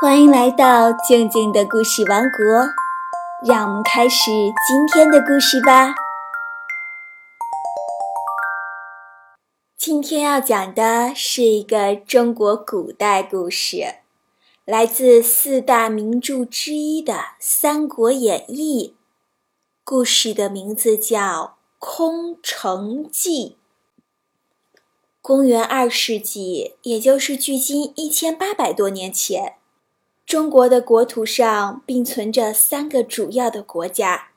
欢迎来到静静的故事王国，让我们开始今天的故事吧。今天要讲的是一个中国古代故事，来自四大名著之一的《三国演义》。故事的名字叫《空城计》。公元二世纪，也就是距今一千八百多年前。中国的国土上并存着三个主要的国家，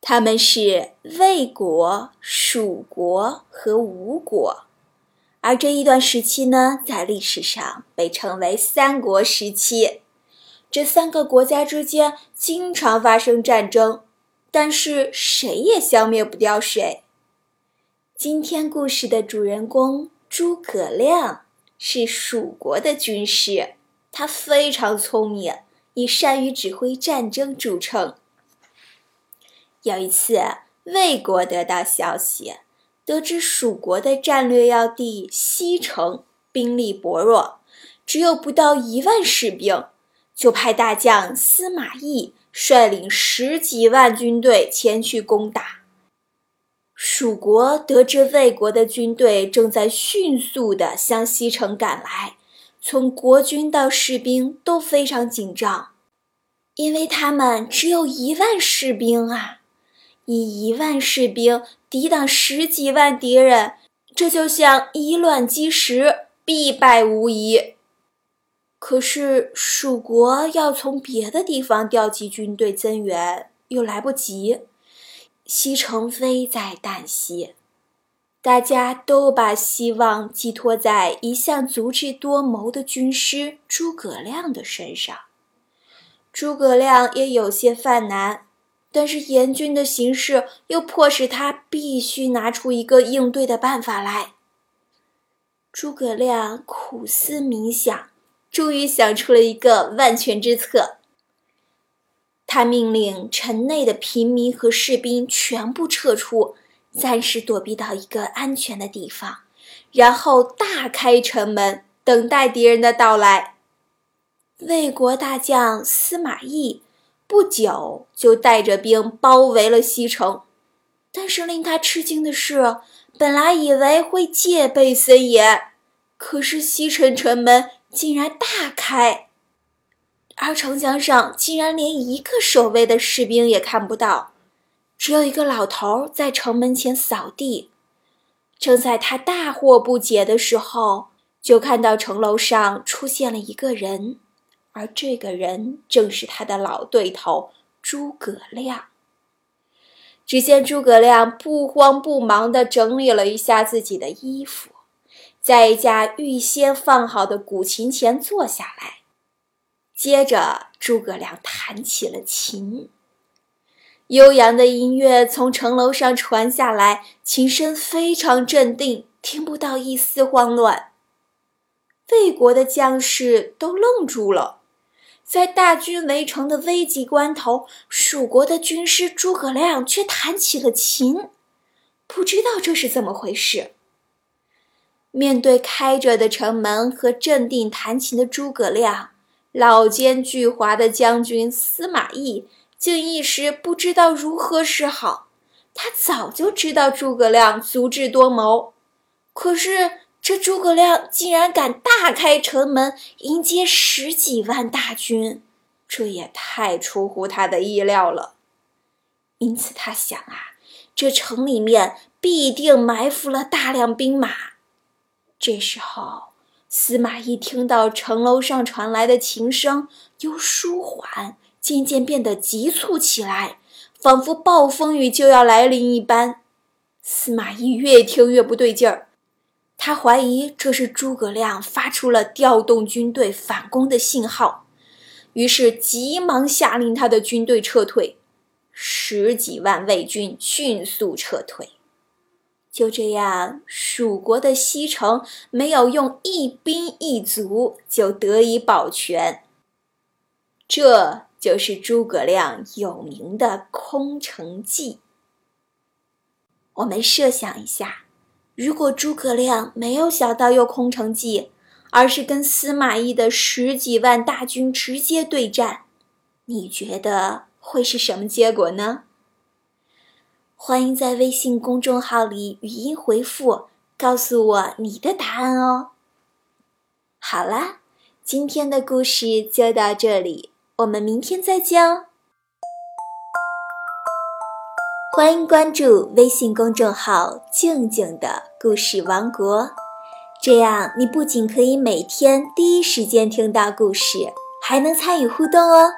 他们是魏国、蜀国和吴国。而这一段时期呢，在历史上被称为三国时期。这三个国家之间经常发生战争，但是谁也消灭不掉谁。今天故事的主人公诸葛亮是蜀国的军师。他非常聪明，以善于指挥战争著称。有一次，魏国得到消息，得知蜀国的战略要地西城兵力薄弱，只有不到一万士兵，就派大将司马懿率领十几万军队前去攻打。蜀国得知魏国的军队正在迅速地向西城赶来。从国军到士兵都非常紧张，因为他们只有一万士兵啊！以一万士兵抵挡十几万敌人，这就像以卵击石，必败无疑。可是蜀国要从别的地方调集军队增援，又来不及，西城危在旦夕。大家都把希望寄托在一向足智多谋的军师诸葛亮的身上。诸葛亮也有些犯难，但是严峻的形势又迫使他必须拿出一个应对的办法来。诸葛亮苦思冥想，终于想出了一个万全之策。他命令城内的平民和士兵全部撤出。暂时躲避到一个安全的地方，然后大开城门，等待敌人的到来。魏国大将司马懿不久就带着兵包围了西城，但是令他吃惊的是，本来以为会戒备森严，可是西城城门竟然大开，而城墙上竟然连一个守卫的士兵也看不到。只有一个老头在城门前扫地，正在他大惑不解的时候，就看到城楼上出现了一个人，而这个人正是他的老对头诸葛亮。只见诸葛亮不慌不忙地整理了一下自己的衣服，在一架预先放好的古琴前坐下来，接着诸葛亮弹起了琴。悠扬的音乐从城楼上传下来，琴声非常镇定，听不到一丝慌乱。魏国的将士都愣住了，在大军围城的危急关头，蜀国的军师诸葛亮却弹起了琴，不知道这是怎么回事。面对开着的城门和镇定弹琴的诸葛亮，老奸巨猾的将军司马懿。竟一时不知道如何是好。他早就知道诸葛亮足智多谋，可是这诸葛亮竟然敢大开城门迎接十几万大军，这也太出乎他的意料了。因此他想啊，这城里面必定埋伏了大量兵马。这时候，司马懿听到城楼上传来的琴声，由舒缓。渐渐变得急促起来，仿佛暴风雨就要来临一般。司马懿越听越不对劲儿，他怀疑这是诸葛亮发出了调动军队反攻的信号，于是急忙下令他的军队撤退。十几万魏军迅速撤退，就这样，蜀国的西城没有用一兵一卒就得以保全。这。就是诸葛亮有名的空城计。我们设想一下，如果诸葛亮没有想到用空城计，而是跟司马懿的十几万大军直接对战，你觉得会是什么结果呢？欢迎在微信公众号里语音回复，告诉我你的答案哦。好啦，今天的故事就到这里，我们明天再见哦。欢迎关注微信公众号“静静的故事王国”，这样你不仅可以每天第一时间听到故事，还能参与互动哦。